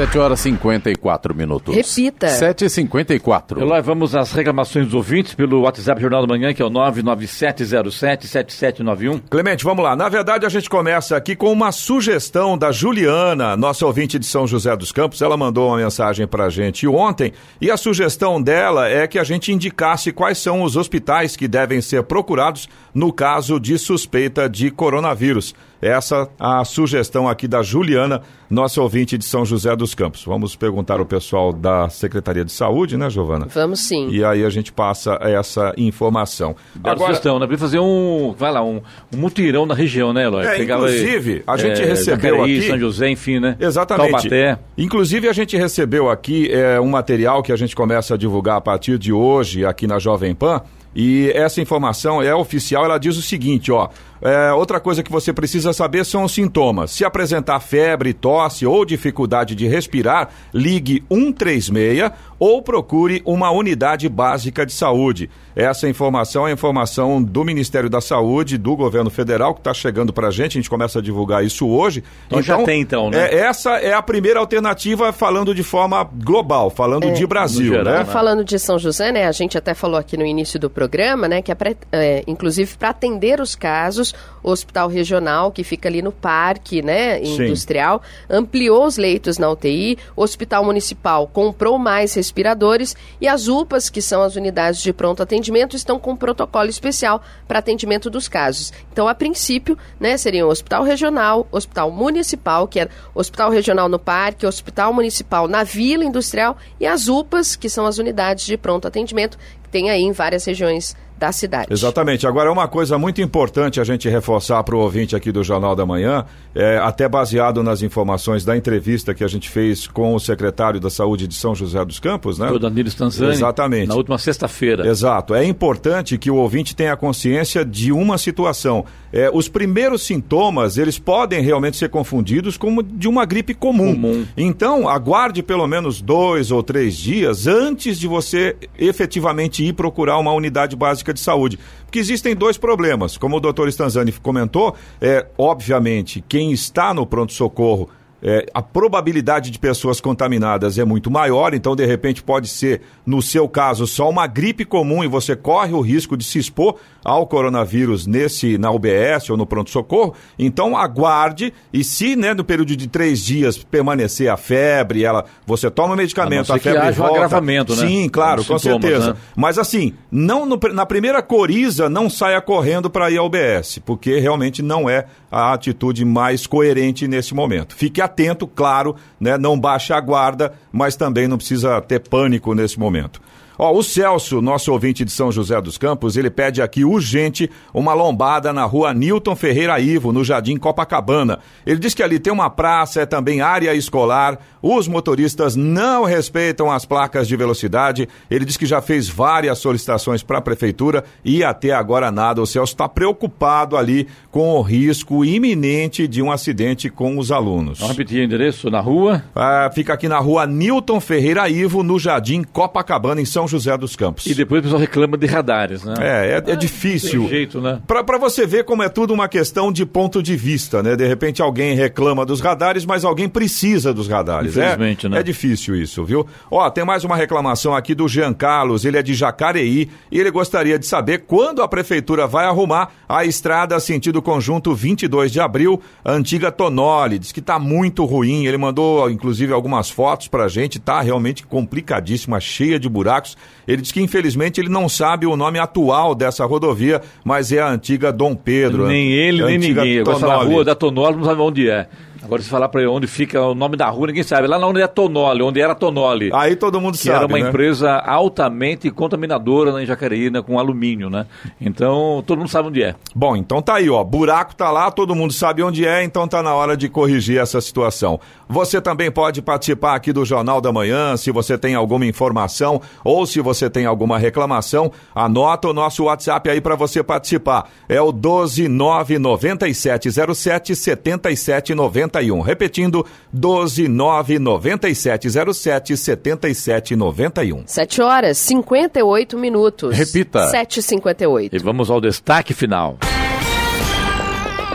7 horas e 54 minutos. Repita. 7 e 54 Eloy, vamos às reclamações dos ouvintes pelo WhatsApp Jornal da Manhã, que é o 997077791. Clemente, vamos lá. Na verdade, a gente começa aqui com uma sugestão da Juliana, nossa ouvinte de São José dos Campos. Ela mandou uma mensagem pra gente ontem e a sugestão dela é que a gente indicasse quais são os hospitais que devem ser procurados no caso de suspeita de coronavírus. Essa a sugestão aqui da Juliana, nossa ouvinte de São José dos Campos. Vamos perguntar ao pessoal da Secretaria de Saúde, né, Giovana? Vamos sim. E aí a gente passa essa informação. Agora, sugestão, né? Podia fazer um, vai lá, um, um mutirão na região, né, Eloy? É, Pegava, inclusive, a gente é, recebeu Jacareí, aqui- São José, enfim, né? Exatamente. Taubaté. Inclusive, a gente recebeu aqui é, um material que a gente começa a divulgar a partir de hoje aqui na Jovem Pan. E essa informação é oficial, ela diz o seguinte, ó. É, outra coisa que você precisa saber são os sintomas. Se apresentar febre, tosse ou dificuldade de respirar, ligue 136 ou procure uma unidade básica de saúde. Essa informação é a informação do Ministério da Saúde, do governo federal, que está chegando para a gente. A gente começa a divulgar isso hoje. Então já tem, então, né? é, essa é a primeira alternativa falando de forma global, falando de Brasil, geral, né? E falando de São José, né? A gente até falou aqui no início do programa, né? Que é, pra- é, inclusive para atender os casos, o Hospital Regional, que fica ali no Parque, né? Sim. Industrial, ampliou os leitos na UTI. O Hospital Municipal comprou mais respiradores e as UPAs, que são as unidades de pronto atendimento, estão com um protocolo especial para atendimento dos casos. Então, a princípio, né? Seriam o Hospital Regional, Hospital Municipal, que é Hospital Regional no Parque, Hospital Municipal na Vila Industrial e as UPAs, que são as unidades de pronto atendimento, que tem aí em várias regiões da cidade. Exatamente. Agora, uma coisa muito importante a gente reforçar para o ouvinte aqui do Jornal da Manhã, é, até baseado nas informações da entrevista que a gente fez com o secretário da Saúde de São José dos Campos, né? O Danilo Stanzani. Exatamente. Na última sexta-feira. Exato. É importante que o ouvinte tenha consciência de uma situação. É, os primeiros sintomas, eles podem realmente ser confundidos como de uma gripe comum. Comum. Então, aguarde pelo menos dois ou três dias antes de você efetivamente ir procurar uma unidade básica de saúde. Porque existem dois problemas. Como o doutor Stanzani comentou, é, obviamente, quem está no pronto-socorro é, a probabilidade de pessoas contaminadas é muito maior, então de repente pode ser, no seu caso, só uma gripe comum e você corre o risco de se expor ao coronavírus nesse na UBS ou no pronto-socorro. Então aguarde e se né, no período de três dias permanecer a febre, ela, você toma o medicamento, A a, ser que febre haja um volta. agravamento, né? Sim, claro, Os com sintomas, certeza. né? Mas assim, não no- na primeira coriza, não saia correndo para ir ao UBS, porque realmente não é a atitude mais coerente nesse momento. Fique atento, claro, né? não baixe a guarda, mas também não precisa ter pânico nesse momento. Ó, o Celso, nosso ouvinte de São José dos Campos, ele pede aqui urgente uma lombada na rua Newton Ferreira Ivo, no Jardim Copacabana. Ele diz que ali tem uma praça, é também área escolar, os motoristas não respeitam as placas de velocidade. Ele diz que já fez várias solicitações para a prefeitura e até agora nada. O Celso está preocupado ali com o risco iminente de um acidente com os alunos. Vamos repetir o endereço na rua. Ah, fica aqui na rua Newton Ferreira Ivo, no Jardim Copacabana, em São José dos Campos. E depois o pessoal reclama de radares, né? É, é, é difícil. Tem jeito, né? Para você ver como é tudo uma questão de ponto de vista, né? De repente alguém reclama dos radares, mas alguém precisa dos radares. Infelizmente, é, né? É difícil isso, viu? Ó, tem mais uma reclamação aqui do Jean Carlos, ele é de Jacareí e ele gostaria de saber quando a prefeitura vai arrumar a estrada sentido conjunto 22 de abril, antiga Tonoli. Diz que tá muito ruim. Ele mandou, inclusive, algumas fotos pra gente. Tá realmente complicadíssima, cheia de buracos. Ele diz que, infelizmente, ele não sabe o nome atual dessa rodovia, mas é a antiga Dom Pedro. Nem ele, nem antiga ninguém. Se falar Tonoli. rua da Tonoli, não sabe onde é. Agora, se falar para onde fica o nome da rua, ninguém sabe. Lá onde é Tonoli, onde era Tonoli. Aí todo mundo que sabe, era uma né? empresa altamente contaminadora em Jacareí, né, com alumínio, né? Então, todo mundo sabe onde é. Bom, então tá aí, ó. Buraco tá lá, todo mundo sabe onde é, então tá na hora de corrigir essa situação. Você também pode participar aqui do Jornal da Manhã, se você tem alguma informação ou se você tem alguma reclamação, anota o nosso WhatsApp aí para você participar. É o 1299707 7791. Repetindo, 1299707 7791. 7 horas 58 minutos. Repita. 7h58. E vamos ao destaque final.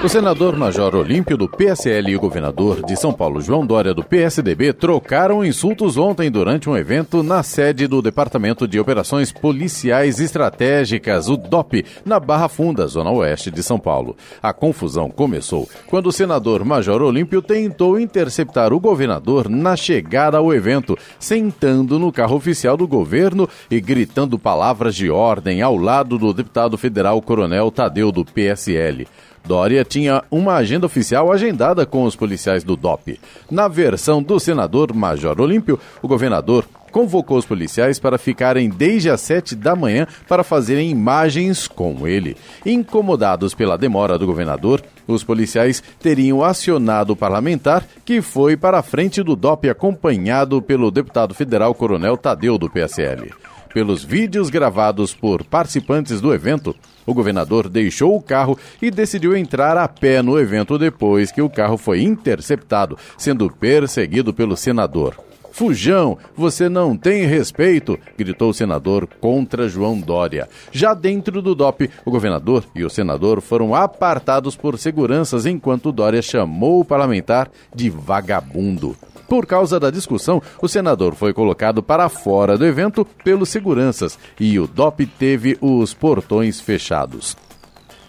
O senador Major Olímpio do PSL e o governador de São Paulo, João Dória do PSDB, trocaram insultos ontem durante um evento na sede do Departamento de Operações Policiais Estratégicas, o DOP, na Barra Funda, zona oeste de São Paulo. A confusão começou quando o senador Major Olímpio tentou interceptar o governador na chegada ao evento, sentando no carro oficial do governo e gritando palavras de ordem ao lado do deputado federal Coronel Tadeu do PSL. Dória tinha uma agenda oficial agendada com os policiais do DOP. Na versão do senador Major Olímpio, o governador convocou os policiais para ficarem desde as sete da manhã para fazerem imagens com ele. Incomodados pela demora do governador, os policiais teriam acionado o parlamentar, que foi para a frente do DOP acompanhado pelo deputado federal Coronel Tadeu do PSL. Pelos vídeos gravados por participantes do evento, o governador deixou o carro e decidiu entrar a pé no evento depois que o carro foi interceptado, sendo perseguido pelo senador. Fujão, você não tem respeito, gritou o senador contra João Dória. Já dentro do DOP, o governador e o senador foram apartados por seguranças enquanto Dória chamou o parlamentar de vagabundo. Por causa da discussão, o senador foi colocado para fora do evento pelos seguranças e o DOP teve os portões fechados.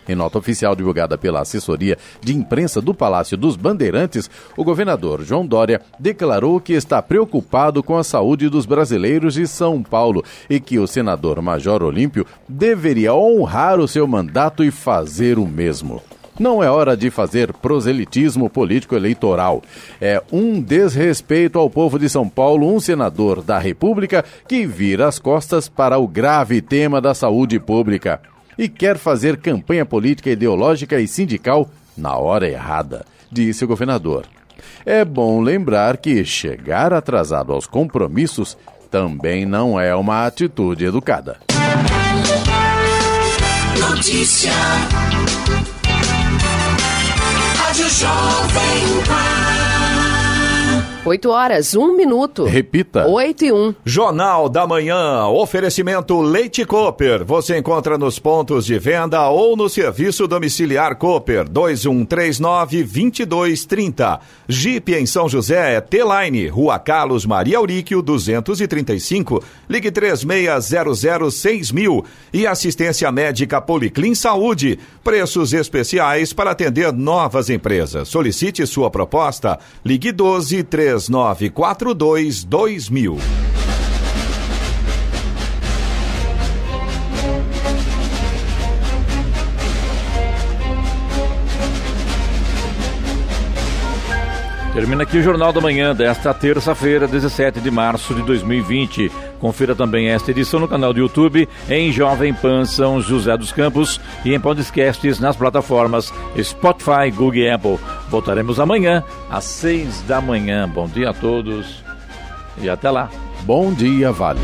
Em nota oficial divulgada pela assessoria de imprensa do Palácio dos Bandeirantes, o governador João Dória declarou que está preocupado com a saúde dos brasileiros de São Paulo e que o senador Major Olímpio deveria honrar o seu mandato e fazer o mesmo. Não é hora de fazer proselitismo político-eleitoral. É um desrespeito ao povo de São Paulo, um senador da República que vira as costas para o grave tema da saúde pública e quer fazer campanha política, ideológica e sindical na hora errada, disse o governador. É bom lembrar que chegar atrasado aos compromissos também não é uma atitude educada. Notícia. Rádio Jovem Pan. 8 horas, 1 minuto. Repita. 8 e 1. Jornal da Manhã, oferecimento Leite Cooper. Você encontra nos pontos de venda ou no serviço domiciliar Cooper 2139-2230. Jeep em São José é T-Line, Rua Carlos Maria Auríquio 235. Ligue 36006000 e assistência médica Policlin Saúde. Preços especiais para atender novas empresas. Solicite sua proposta. Ligue 12 3942 2000. Termina aqui o Jornal da Manhã desta terça-feira, 17 de março de 2020. Confira também esta edição no canal do YouTube, em Jovem Pan São José dos Campos e em podcasts nas plataformas Spotify, Google e Apple. Voltaremos amanhã às seis da manhã. Bom dia a todos e até lá. Bom dia, Vale.